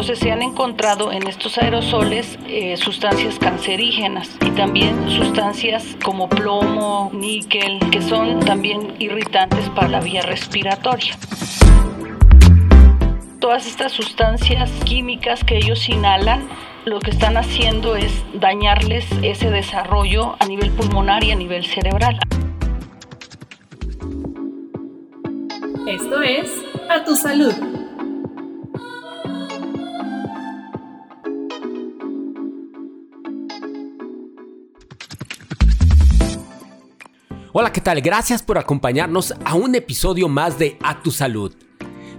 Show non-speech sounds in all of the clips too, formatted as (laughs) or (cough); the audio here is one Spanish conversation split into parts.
Entonces se han encontrado en estos aerosoles eh, sustancias cancerígenas y también sustancias como plomo, níquel, que son también irritantes para la vía respiratoria todas estas sustancias químicas que ellos inhalan lo que están haciendo es dañarles ese desarrollo a nivel pulmonar y a nivel cerebral. Esto es A Tu Salud. Hola, ¿qué tal? Gracias por acompañarnos a un episodio más de A Tu Salud.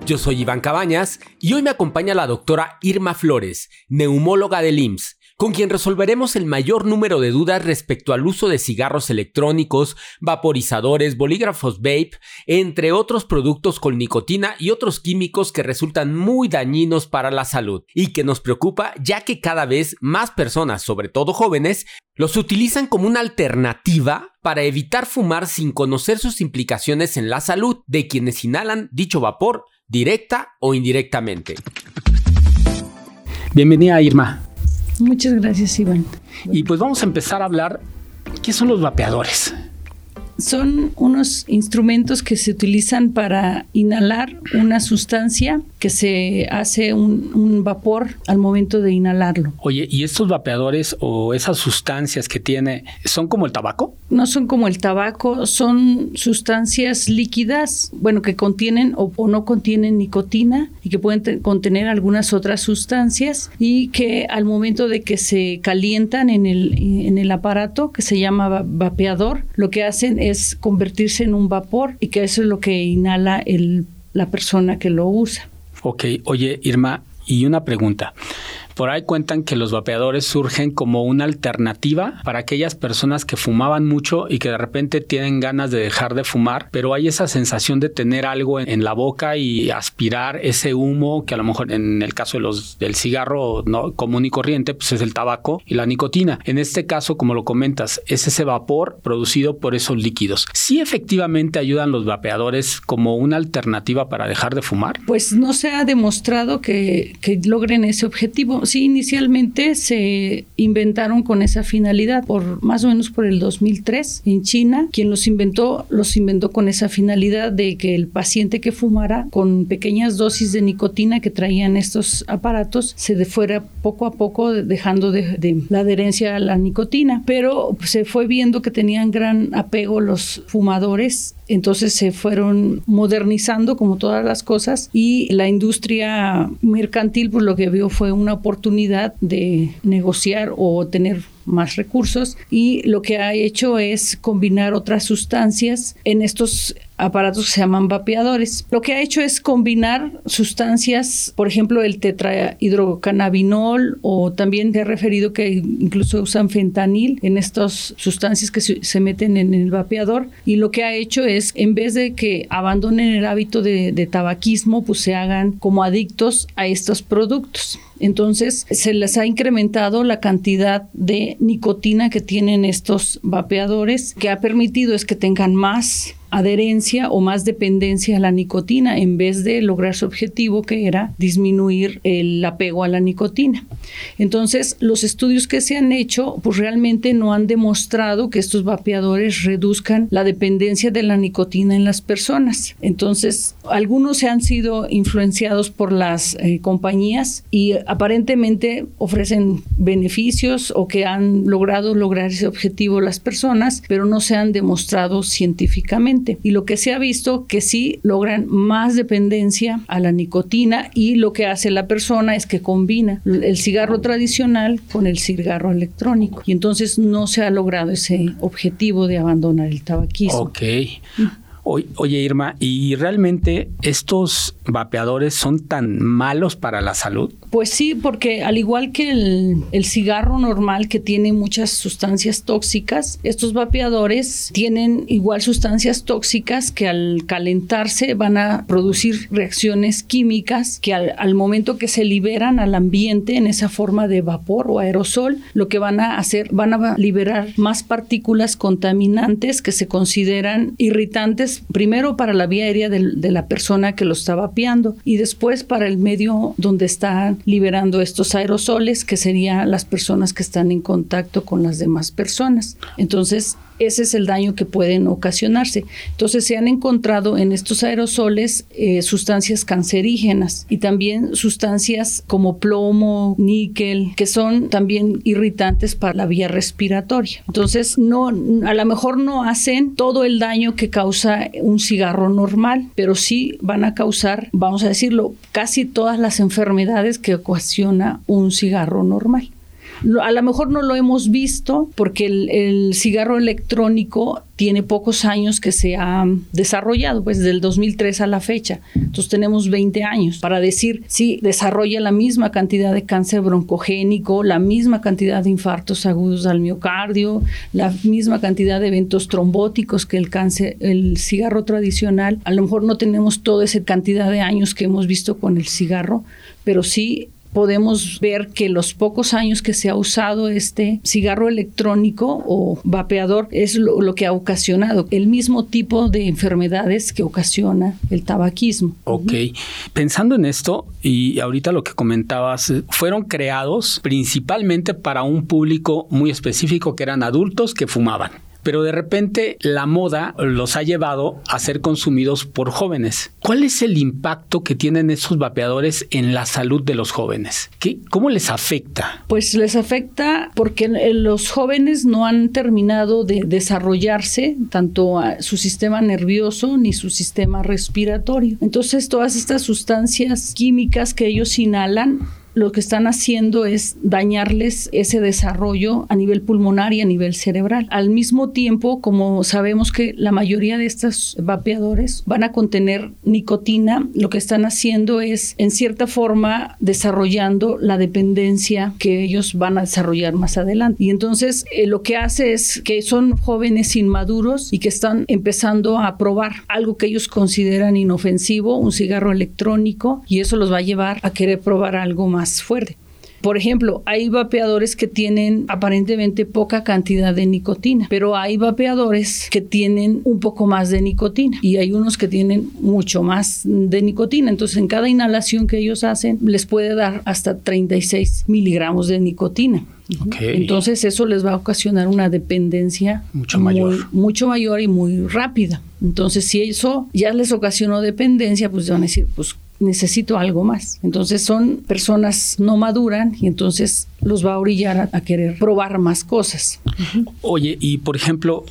Yo soy Iván Cabañas y hoy me acompaña la doctora Irma Flores, neumóloga del IMSS, con quien resolveremos el mayor número de dudas respecto al uso de cigarros electrónicos, vaporizadores, bolígrafos vape, entre otros productos con nicotina y otros químicos que resultan muy dañinos para la salud y que nos preocupa ya que cada vez más personas, sobre todo jóvenes, los utilizan como una alternativa para evitar fumar sin conocer sus implicaciones en la salud de quienes inhalan dicho vapor directa o indirectamente. Bienvenida Irma. Muchas gracias Iván. Y pues vamos a empezar a hablar, ¿qué son los vapeadores? Son unos instrumentos que se utilizan para inhalar una sustancia que se hace un, vapor al momento de inhalarlo. Oye, ¿y estos vapeadores o esas sustancias que tiene son como el tabaco? No son como el tabaco, son sustancias líquidas, bueno, que contienen o, no contienen nicotina y que pueden contener algunas otras sustancias y que al momento de que se calientan en el, en el aparato que se llama vapeador, lo que hacen es convertirse en un vapor y que eso es lo que inhala el, la persona que lo usa. Ok, oye Irma, y una pregunta. Por ahí cuentan que los vapeadores surgen como una alternativa para aquellas personas que fumaban mucho y que de repente tienen ganas de dejar de fumar, pero hay esa sensación de tener algo en, la boca y aspirar ese humo que a lo mejor en el caso de los del cigarro común y corriente pues es el tabaco y la nicotina. En este caso, como lo comentas, es ese vapor producido por esos líquidos. ¿Sí efectivamente ayudan los vapeadores como una alternativa para dejar de fumar? Pues no se ha demostrado que logren ese objetivo sí, inicialmente se inventaron con esa finalidad, por más o menos por el 2003 en China. Quien los inventó, los inventó con esa finalidad de que el paciente que fumara con pequeñas dosis de nicotina que traían estos aparatos se fuera poco a poco dejando de, la adherencia a la nicotina. Pero se fue viendo que tenían gran apego los fumadores entonces se fueron modernizando como todas las cosas y la industria mercantil pues lo que vio fue una oportunidad de negociar o tener más recursos y lo que ha hecho es combinar otras sustancias en estos aparatos que se llaman vapeadores. Lo que ha hecho es combinar sustancias, por ejemplo, el tetrahidrocannabinol o también te he referido que incluso usan fentanil en estas sustancias que se, meten en el vapeador y lo que ha hecho es, en vez de que abandonen el hábito de, de tabaquismo, pues se hagan como adictos a estos productos. Entonces se les ha incrementado la cantidad de nicotina que tienen estos vapeadores, que ha permitido es que tengan más adherencia o más dependencia a la nicotina en vez de lograr su objetivo que era disminuir el apego a la nicotina. Entonces, los estudios que se han hecho pues realmente no han demostrado que estos vapeadores reduzcan la dependencia de la nicotina en las personas. Entonces, algunos se han sido influenciados por las eh, compañías y aparentemente ofrecen beneficios o que han logrado lograr ese objetivo las personas, pero no se han demostrado científicamente. Y lo que se ha visto que sí logran más dependencia a la nicotina y lo que hace la persona es que combina el cigarro tradicional con el cigarro electrónico. Y entonces no se ha logrado ese objetivo de abandonar el tabaquismo. Ok. Oye, Irma, ¿y realmente estos vapeadores son tan malos para la salud? Pues sí, porque al igual que el, cigarro normal que tiene muchas sustancias tóxicas, estos vapeadores tienen igual sustancias tóxicas que al calentarse van a producir reacciones químicas que al, al momento que se liberan al ambiente en esa forma de vapor o aerosol, lo que van a hacer, van a liberar más partículas contaminantes que se consideran irritantes Primero para la vía aérea de, de la persona que lo está vapeando y después para el medio donde están liberando estos aerosoles, que serían las personas que están en contacto con las demás personas. Entonces, ese es el daño que pueden ocasionarse. Entonces se han encontrado en estos aerosoles eh, sustancias cancerígenas y también sustancias como plomo, níquel, que son también irritantes para la vía respiratoria. Entonces no, a lo mejor no hacen todo el daño que causa un cigarro normal, pero sí van a causar, vamos a decirlo, casi todas las enfermedades que ocasiona un cigarro normal. A lo mejor no lo hemos visto porque el, cigarro electrónico tiene pocos años que se ha desarrollado, pues del 2003 a la fecha. Entonces tenemos 20 años para decir si desarrolla la misma cantidad de cáncer broncogénico, la misma cantidad de infartos agudos al miocardio, la misma cantidad de eventos trombóticos que el cáncer, el cigarro tradicional. A lo mejor no tenemos toda esa cantidad de años que hemos visto con el cigarro, pero sí podemos ver que los pocos años que se ha usado este cigarro electrónico o vapeador es lo, que ha ocasionado el mismo tipo de enfermedades que ocasiona el tabaquismo. Ok, pensando en esto y ahorita lo que comentabas, eh, fueron creados principalmente para un público muy específico que eran adultos que fumaban pero de repente la moda los ha llevado a ser consumidos por jóvenes. ¿Cuál es el impacto que tienen esos vapeadores en la salud de los jóvenes? ¿Qué, ¿Cómo les afecta? Pues les afecta porque los jóvenes no han terminado de desarrollarse tanto su sistema nervioso ni su sistema respiratorio. Entonces todas estas sustancias químicas que ellos inhalan lo que están haciendo es dañarles ese desarrollo a nivel pulmonar y a nivel cerebral. Al mismo tiempo, como sabemos que la mayoría de estos vapeadores van a contener nicotina, lo que están haciendo es, en cierta forma, desarrollando la dependencia que ellos van a desarrollar más adelante. Y entonces eh, lo que hace es que son jóvenes inmaduros y que están empezando a probar algo que ellos consideran inofensivo, un cigarro electrónico, y eso los va a llevar a querer probar algo más fuerte. Por ejemplo, hay vapeadores que tienen aparentemente poca cantidad de nicotina, pero hay vapeadores que tienen un poco más de nicotina y hay unos que tienen mucho más de nicotina. Entonces, en cada inhalación que ellos hacen, les puede dar hasta 36 miligramos de nicotina. Entonces eso les va a ocasionar una dependencia mucho mayor. mucho mayor y muy rápida. Entonces si eso ya les ocasionó dependencia, pues van a decir, pues necesito algo más. Entonces son personas no maduran y entonces los va a orillar a, querer probar más cosas. Oye, y por ejemplo,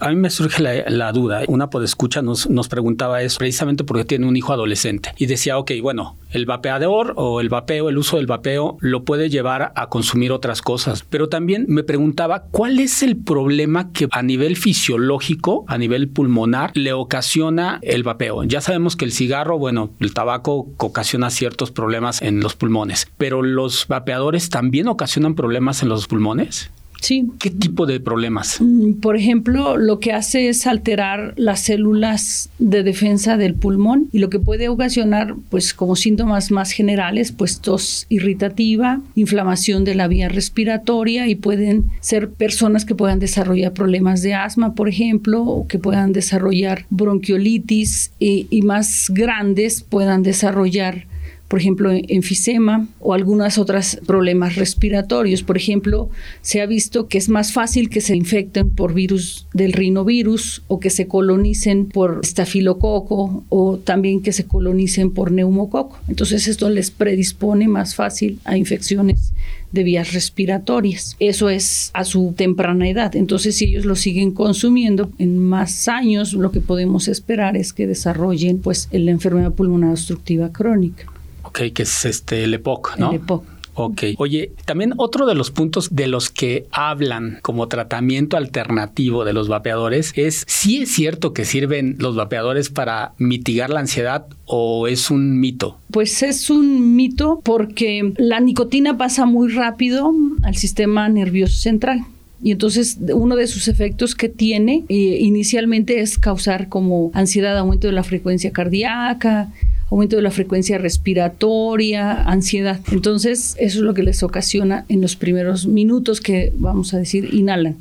a mí me surge la, duda. Una podescucha nos, nos preguntaba eso precisamente porque tiene un hijo adolescente y decía, ok, bueno, el vapeador o el vapeo, el uso del vapeo lo puede llevar a consumir otras cosas. Pero también me preguntaba cuál es el problema que a nivel fisiológico, a nivel pulmonar, le ocasiona el vapeo. Ya sabemos que el cigarro, bueno, el tabaco ocasiona ciertos problemas en los pulmones, pero los vapeadores también ocasionan problemas en los pulmones. Sí. ¿Qué tipo de problemas? Mm, por ejemplo, lo que hace es alterar las células de defensa del pulmón y lo que puede ocasionar, pues como síntomas más generales, pues tos irritativa, inflamación de la vía respiratoria y pueden ser personas que puedan desarrollar problemas de asma, por ejemplo, o que puedan desarrollar bronquiolitis y, y más grandes puedan desarrollar por ejemplo, enfisema o algunas otras problemas respiratorios. Por ejemplo, se ha visto que es más fácil que se infecten por virus del rinovirus o que se colonicen por estafilococo o también que se colonicen por neumococo. Entonces esto les predispone más fácil a infecciones de vías respiratorias. Eso es a su temprana edad. Entonces, si ellos lo siguen consumiendo en más años, lo que podemos esperar es que desarrollen pues la enfermedad pulmonar obstructiva crónica. Ok, que es este el EPOC, ¿no? El EPOC. Ok. Oye, también otro de los puntos de los que hablan como tratamiento alternativo de los vapeadores es si es cierto que sirven los vapeadores para mitigar la ansiedad o es un mito. Pues es un mito porque la nicotina pasa muy rápido al sistema nervioso central. Y entonces uno de sus efectos que tiene eh, inicialmente es causar como ansiedad, aumento de la frecuencia cardíaca, aumento de la frecuencia respiratoria, ansiedad. Entonces, eso es lo que les ocasiona en los primeros minutos que, vamos a decir, inhalan.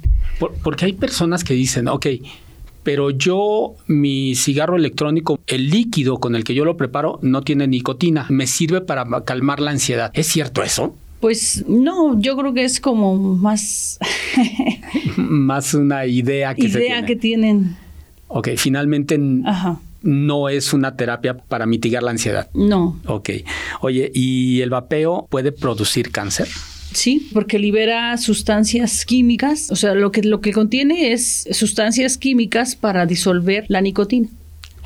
porque hay personas que dicen, ok, pero yo mi cigarro electrónico, el líquido con el que yo lo preparo no tiene nicotina, me sirve para calmar la ansiedad. ¿Es cierto eso? Pues no, yo creo que es como más... (laughs) más una idea que idea que tienen. Ok, finalmente no es una terapia para mitigar la ansiedad. No. Ok. Oye, ¿y el vapeo puede producir cáncer? Sí, porque libera sustancias químicas, o sea, lo que, lo que contiene es sustancias químicas para disolver la nicotina.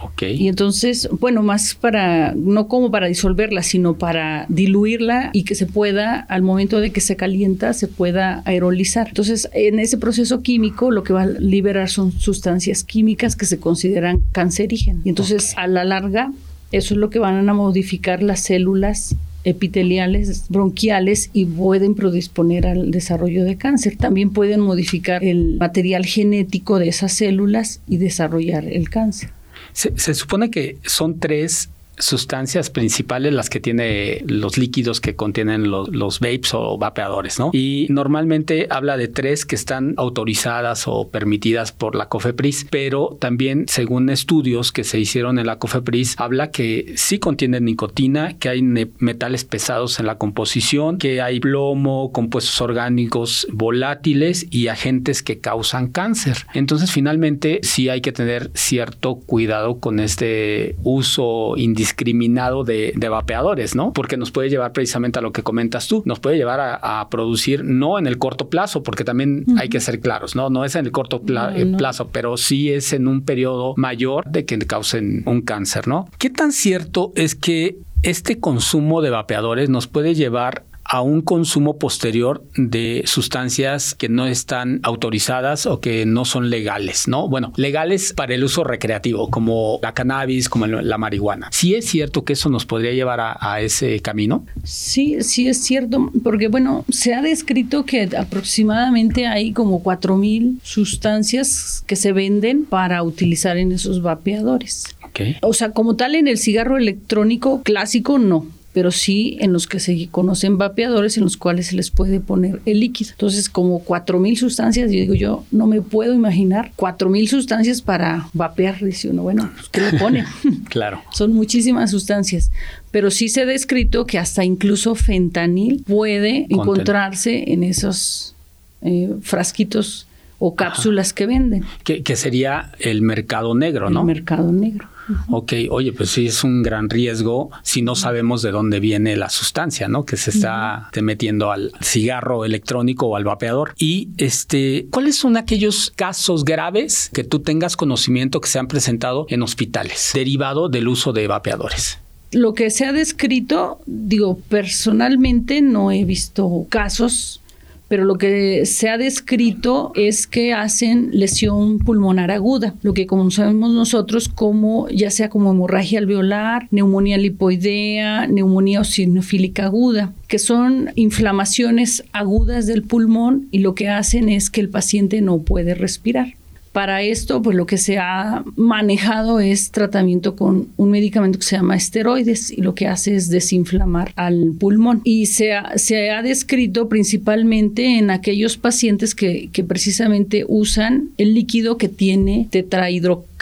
Okay. Y entonces, bueno, más para, no como para disolverla, sino para diluirla y que se pueda, al momento de que se calienta, se pueda aerolizar. Entonces, en ese proceso químico, lo que va a liberar son sustancias químicas que se consideran cancerígenas. Y entonces, a la larga, eso es lo que van a modificar las células epiteliales bronquiales y pueden predisponer al desarrollo de cáncer. También pueden modificar el material genético de esas células y desarrollar el cáncer. Se, se supone que son tres sustancias principales las que tiene los líquidos que contienen los, vapes o vapeadores, ¿no? Y normalmente habla de tres que están autorizadas o permitidas por la COFEPRIS, pero también según estudios que se hicieron en la COFEPRIS, habla que sí contienen nicotina, que hay metales pesados en la composición, que hay plomo, compuestos orgánicos volátiles y agentes que causan cáncer. Entonces, finalmente, sí hay que tener cierto cuidado con este uso indiscriminado discriminado de, vapeadores, ¿no? Porque nos puede llevar precisamente a lo que comentas tú, nos puede llevar a, producir no en el corto plazo, porque también hay que ser claros, ¿no? No es en el corto eh, plazo, pero sí es en un periodo mayor de que causen un cáncer, ¿no? ¿Qué tan cierto es que este consumo de vapeadores nos puede llevar a un consumo posterior de sustancias que no están autorizadas o que no son legales, ¿no? Bueno, legales para el uso recreativo, como la cannabis, como la marihuana. ¿Sí es cierto que eso nos podría llevar a, ese camino? Sí, sí es cierto, porque bueno, se ha descrito que aproximadamente hay como 4.000 sustancias que se venden para utilizar en esos vapeadores. Okay. O sea, como tal en el cigarro electrónico clásico no pero sí en los que se conocen vapeadores en los cuales se les puede poner el líquido. Entonces, como cuatro mil sustancias, yo digo, yo no me puedo imaginar cuatro mil sustancias para vapear. Dice uno, bueno, pues, ¿qué le pone? (laughs) claro. (laughs) Son muchísimas sustancias, pero sí se ha descrito que hasta incluso fentanil puede encontrarse en esos eh, frasquitos o cápsulas que venden. Que, que, sería el mercado negro, ¿no? El mercado negro. Ok, oye, pues sí es un gran riesgo si no sabemos de dónde viene la sustancia, ¿no? Que se está metiendo al cigarro electrónico o al vapeador. Y este, ¿cuáles son aquellos casos graves que tú tengas conocimiento que se han presentado en hospitales derivado del uso de vapeadores? Lo que se ha descrito, digo, personalmente no he visto casos pero lo que se ha descrito es que hacen lesión pulmonar aguda, lo que conocemos nosotros como ya sea como hemorragia alveolar, neumonía lipoidea, neumonía osinofílica aguda, que son inflamaciones agudas del pulmón y lo que hacen es que el paciente no puede respirar. Para esto, pues lo que se ha manejado es tratamiento con un medicamento que se llama esteroides y lo que hace es desinflamar al pulmón. Y se ha, se ha descrito principalmente en aquellos pacientes que, que precisamente usan el líquido que tiene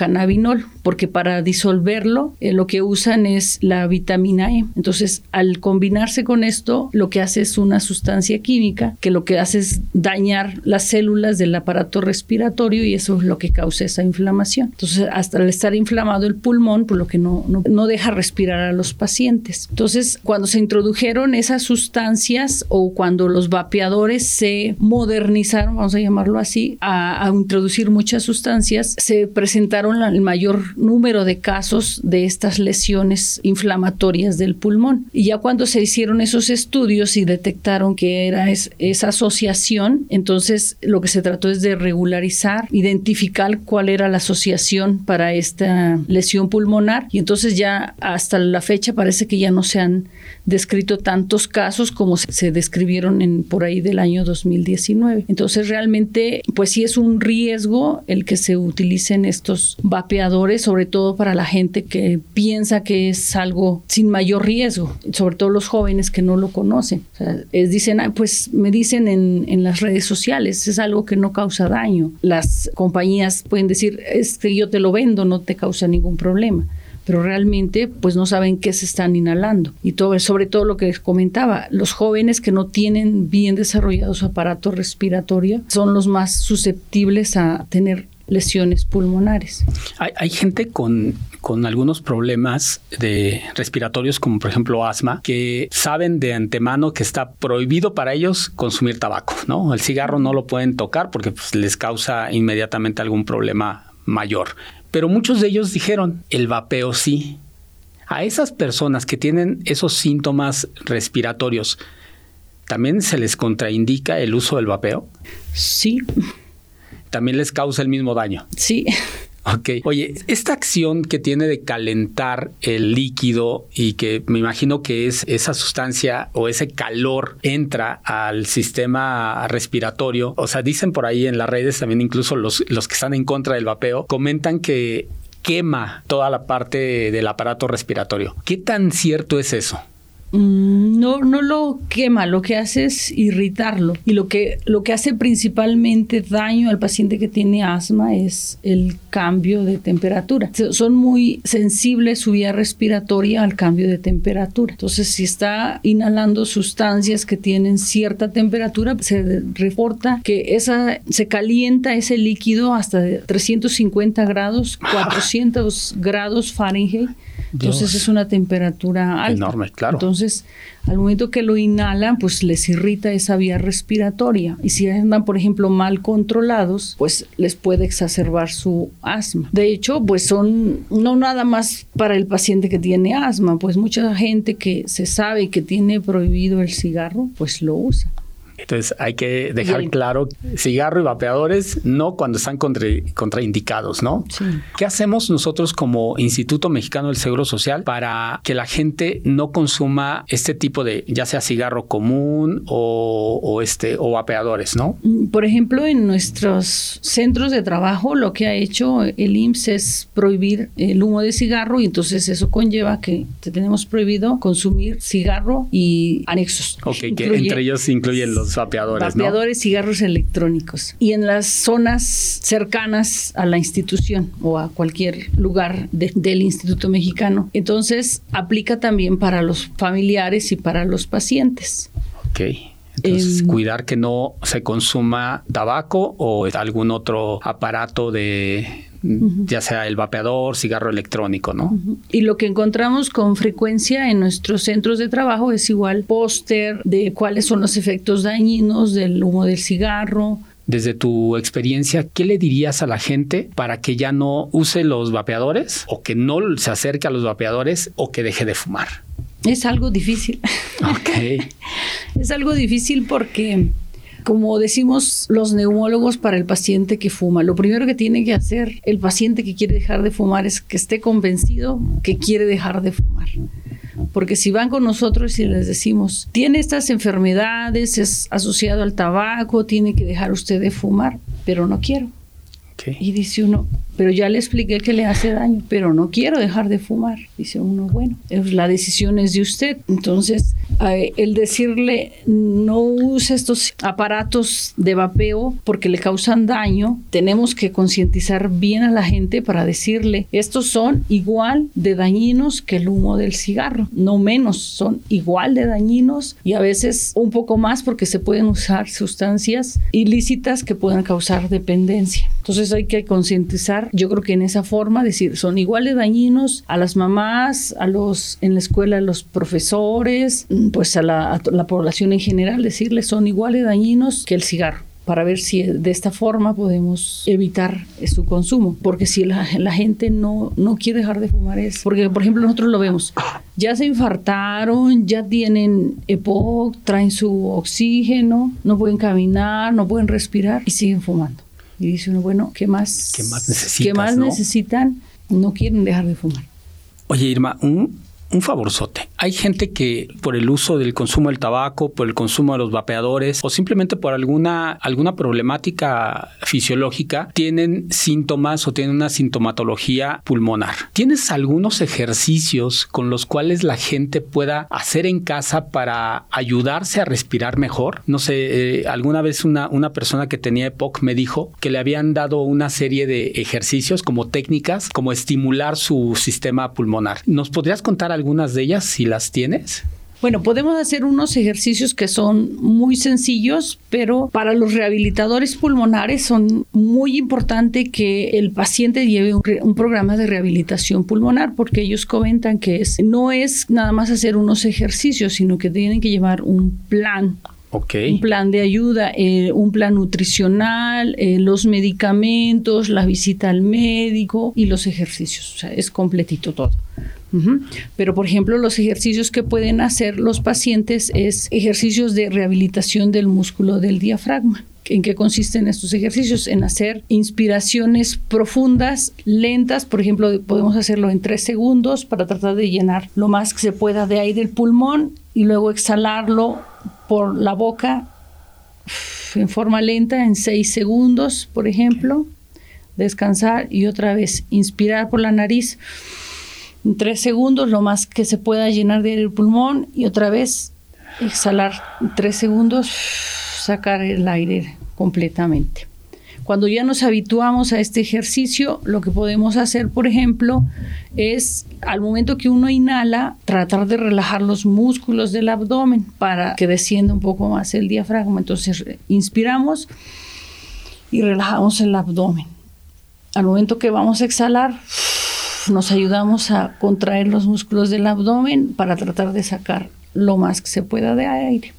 tetrahidrocannabinol porque para disolverlo eh, lo que usan es la vitamina E. Entonces, al combinarse con esto, lo que hace es una sustancia química que lo que hace es dañar las células del aparato respiratorio y eso es lo que causa esa inflamación. Entonces, hasta al estar inflamado el pulmón, por lo que no, no, deja respirar a los pacientes. Entonces, cuando se introdujeron esas sustancias o cuando los vapeadores se modernizaron, vamos a llamarlo así, a, a introducir muchas sustancias, se presentaron el mayor número de casos de estas lesiones inflamatorias del pulmón. Y ya cuando se hicieron esos estudios y detectaron que era esa asociación, entonces lo que se trató es de regularizar, identificar cuál era la asociación para esta lesión pulmonar y entonces ya hasta la fecha parece que ya no se han descrito tantos casos como se describieron en por ahí del año 2019. Entonces realmente pues sí es un riesgo el que se utilicen estos vapeadores, sobre todo para la gente que piensa que es algo sin mayor riesgo, sobre todo los jóvenes que no lo conocen. es, dicen, pues me dicen en, en, las redes sociales, es algo que no causa daño. Las compañías pueden decir, es que yo te lo vendo, no te causa ningún problema pero realmente pues no saben qué se están inhalando. Y todo, sobre todo lo que les comentaba, los jóvenes que no tienen bien desarrollado su aparato respiratorio son los más susceptibles a tener lesiones pulmonares. Hay, gente con, con, algunos problemas de respiratorios, como por ejemplo asma, que saben de antemano que está prohibido para ellos consumir tabaco, ¿no? El cigarro no lo pueden tocar porque pues, les causa inmediatamente algún problema mayor. Pero muchos de ellos dijeron, el vapeo sí. A esas personas que tienen esos síntomas respiratorios, ¿también se les contraindica el uso del vapeo? Sí. ¿También les causa el mismo daño? Sí. Ok. Oye, esta acción que tiene de calentar el líquido y que me imagino que es esa sustancia o ese calor entra al sistema respiratorio. O sea, dicen por ahí en las redes también incluso los, los que están en contra del vapeo, comentan que quema toda la parte del aparato respiratorio. ¿Qué tan cierto es eso? Mm, no, no lo quema, lo que hace es irritarlo. Y lo que, lo que hace principalmente daño al paciente que tiene asma es el cambio de temperatura. Son muy sensibles su vía respiratoria al cambio de temperatura. Entonces, si está inhalando sustancias que tienen cierta temperatura, se reporta que esa, se calienta ese líquido hasta 350 grados, 400 grados Fahrenheit. Entonces es una temperatura alta. Enorme, claro. Entonces, al momento que lo inhalan, pues les irrita esa vía respiratoria. Y si andan, por ejemplo, mal controlados, pues les puede exacerbar su asma. De hecho, pues son no nada más para el paciente que tiene asma, pues mucha gente que se sabe que tiene prohibido el cigarro, pues lo usa. Entonces hay que dejar claro, cigarro y vapeadores no cuando están contraindicados, ¿no? Sí. ¿Qué hacemos nosotros como Instituto Mexicano del Seguro Social para que la gente no consuma este tipo de, ya sea cigarro común o, este, o vapeadores, ¿no? Mm, por ejemplo, en nuestros centros de trabajo lo que ha hecho el IMSS es prohibir el humo de cigarro y entonces eso conlleva que tenemos prohibido consumir cigarro y anexos. Ok, que entre ellos incluyen los vapeadores. Vapeadores, cigarros electrónicos. Y en las zonas cercanas a la institución o a cualquier lugar del Instituto Mexicano. Entonces, aplica también para los familiares y para los pacientes. Ok. Entonces, cuidar que no se consuma tabaco o algún otro aparato de, ya sea el vapeador, cigarro electrónico, ¿no? Y lo que encontramos con frecuencia en nuestros centros de trabajo es igual póster de cuáles son los efectos dañinos del humo del cigarro, desde tu experiencia, ¿qué le dirías a la gente para que ya no use los vapeadores o que no se acerque a los vapeadores o que deje de fumar? Es algo difícil. Ok. (laughs) es algo difícil porque como decimos los neumólogos para el paciente que fuma, lo primero que tiene que hacer el paciente que quiere dejar de fumar es que esté convencido que quiere dejar de fumar. Porque si van con nosotros y les decimos, tiene estas enfermedades, es asociado al tabaco, tiene que dejar usted de fumar, pero no quiero. Y dice uno, pero ya le expliqué que le hace daño, pero no quiero dejar de fumar. Dice uno, bueno, la decisión es de usted. Entonces, el decirle no use estos aparatos de vapeo porque le causan daño, tenemos que concientizar bien a la gente para decirle, estos son igual de dañinos que el humo del cigarro, no menos, son igual de dañinos y a veces un poco más porque se pueden usar sustancias ilícitas que puedan causar dependencia. Entonces hay que concientizar, yo creo que en esa forma, decir, son igual de dañinos a las mamás, a los en la escuela, a los profesores, pues a la, población en general, decirles son igual dañinos que el cigarro para ver si de esta forma podemos evitar su consumo. Porque si la, gente no, no quiere dejar de fumar es, porque por ejemplo nosotros lo vemos, ya se infartaron, ya tienen EPOC, traen su oxígeno, no pueden caminar, no pueden respirar y siguen fumando. Y dice uno, bueno, ¿qué más, ¿Qué más, necesitan, ¿qué más necesitan? No quieren dejar de fumar. Oye, Irma, un, un favorzote. Hay gente que por el uso del consumo del tabaco, por el consumo de los vapeadores o simplemente por alguna, alguna problemática fisiológica tienen síntomas o tienen una sintomatología pulmonar. ¿Tienes algunos ejercicios con los cuales la gente pueda hacer en casa para ayudarse a respirar mejor? No sé, eh, alguna vez una, una persona que tenía EPOC me dijo que le habían dado una serie de ejercicios como técnicas, como estimular su sistema pulmonar. ¿Nos podrías contar algunas de ellas si las tienes? Bueno, podemos hacer unos ejercicios que son muy sencillos, pero para los rehabilitadores pulmonares son muy importante que el paciente lleve un, programa de rehabilitación pulmonar, porque ellos comentan que es, no es nada más hacer unos ejercicios, sino que tienen que llevar un plan un plan de ayuda, eh, un plan nutricional, eh, los medicamentos, la visita al médico y los ejercicios. O sea, es completito todo. Pero, por ejemplo, los ejercicios que pueden hacer los pacientes es ejercicios de rehabilitación del músculo del diafragma. ¿En qué consisten estos ejercicios? En hacer inspiraciones profundas, lentas. Por ejemplo, podemos hacerlo en tres segundos para tratar de llenar lo más que se pueda de aire el pulmón y luego exhalarlo por la boca en forma lenta en seis segundos, por ejemplo. Descansar y otra vez inspirar por la nariz tres segundos, lo más que se pueda llenar de aire el pulmón y otra vez exhalar tres segundos, sacar el aire completamente. Cuando ya nos habituamos a este ejercicio, lo que podemos hacer, por ejemplo, es al momento que uno inhala, tratar de relajar los músculos del abdomen para que descienda un poco más el diafragma. Entonces, inspiramos y relajamos el abdomen. Al momento que vamos a exhalar, nos ayudamos a contraer los músculos del abdomen para tratar de sacar lo más que se pueda de aire.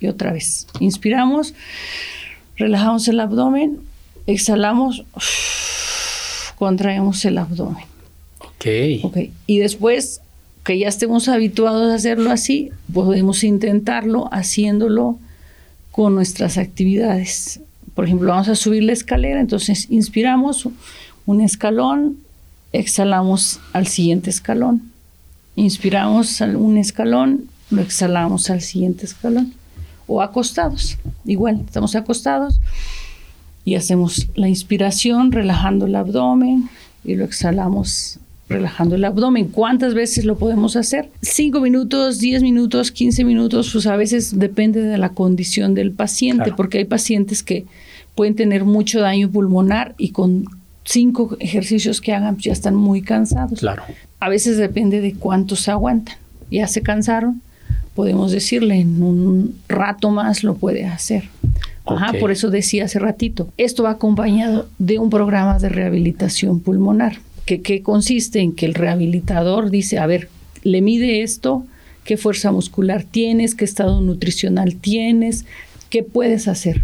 Y otra vez, inspiramos, relajamos el abdomen, exhalamos, contraemos el abdomen. Ok. okay. Y después que ya estemos habituados a hacerlo así, podemos intentarlo haciéndolo con nuestras actividades. Por ejemplo, vamos a subir la escalera, entonces inspiramos un escalón, exhalamos al siguiente escalón. Inspiramos un escalón, lo exhalamos al siguiente escalón. O acostados, igual, estamos acostados y hacemos la inspiración relajando el abdomen y lo exhalamos relajando el abdomen. ¿Cuántas veces lo podemos hacer? Cinco minutos, diez minutos, quince minutos, pues a veces depende de la condición del paciente, porque hay pacientes que pueden tener mucho daño pulmonar y con cinco ejercicios que hagan, ya están muy cansados. Claro. A veces depende de cuántos se aguantan. Ya se cansaron, podemos decirle en un rato más lo puede hacer. Ajá, por eso decía hace ratito, esto va acompañado de un programa de rehabilitación pulmonar, que, que consiste en que el rehabilitador dice, a ver, le mide esto, qué fuerza muscular tienes, qué estado nutricional tienes, qué puedes hacer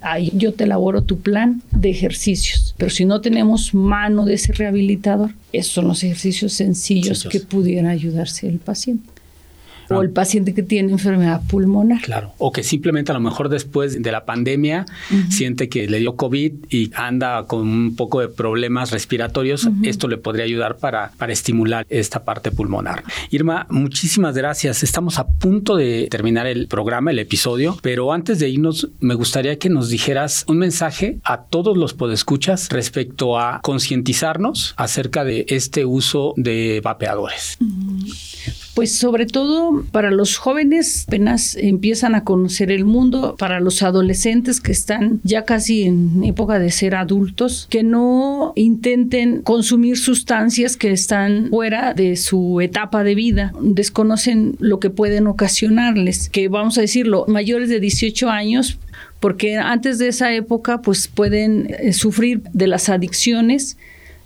Ahí yo te elaboro tu plan de ejercicios. Pero si no tenemos mano de ese rehabilitador, esos son los ejercicios sencillos. que pudieran ayudarse el paciente o el paciente que tiene enfermedad pulmonar. Claro, o que simplemente a lo mejor después de la pandemia siente que le dio COVID y anda con un poco de problemas respiratorios, esto le podría ayudar para, para estimular esta parte pulmonar. Irma, muchísimas gracias. Estamos a punto de terminar el programa, el episodio, pero antes de irnos, me gustaría que nos dijeras un mensaje a todos los podescuchas respecto a concientizarnos acerca de este uso de vapeadores. Pues sobre todo para los jóvenes apenas empiezan a conocer el mundo, para los adolescentes que están ya casi en época de ser adultos, que no intenten consumir sustancias que están fuera de su etapa de vida, desconocen lo que pueden ocasionarles, que vamos a decirlo, mayores de 18 años porque antes de esa época pues pueden eh, sufrir de las adicciones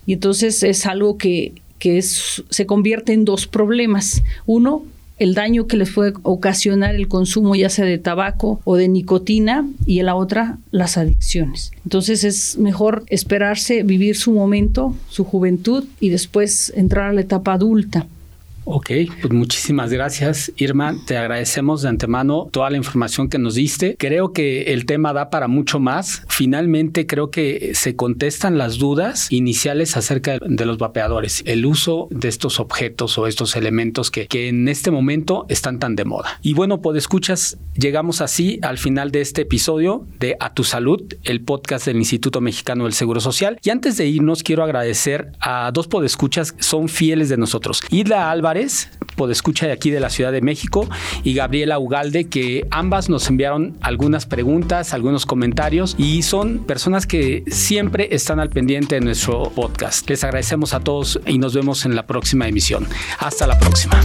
y entonces es algo que que se convierte en dos problemas. Uno, el daño que les puede ocasionar el consumo ya sea de tabaco o de nicotina y en la otra las adicciones. Entonces es mejor esperarse, vivir su momento, su juventud y después entrar a la etapa adulta. Ok, pues muchísimas gracias, Irma. Te agradecemos de antemano toda la información que nos diste. Creo que el tema da para mucho más. Finalmente, creo que se contestan las dudas iniciales acerca de los vapeadores, el uso de estos objetos o estos elementos que, en este momento están tan de moda. Y bueno, pues escuchas, llegamos así al final de este episodio de A Tu Salud, el podcast del Instituto Mexicano del Seguro Social. Y antes de irnos, quiero agradecer a dos podescuchas son fieles de nosotros. Ida Álvarez escucha de aquí de la Ciudad de México, y Gabriela Ugalde, que ambas nos enviaron algunas preguntas, algunos comentarios y son personas que siempre están al pendiente de nuestro podcast. Les agradecemos a todos y nos vemos en la próxima emisión. Hasta la próxima.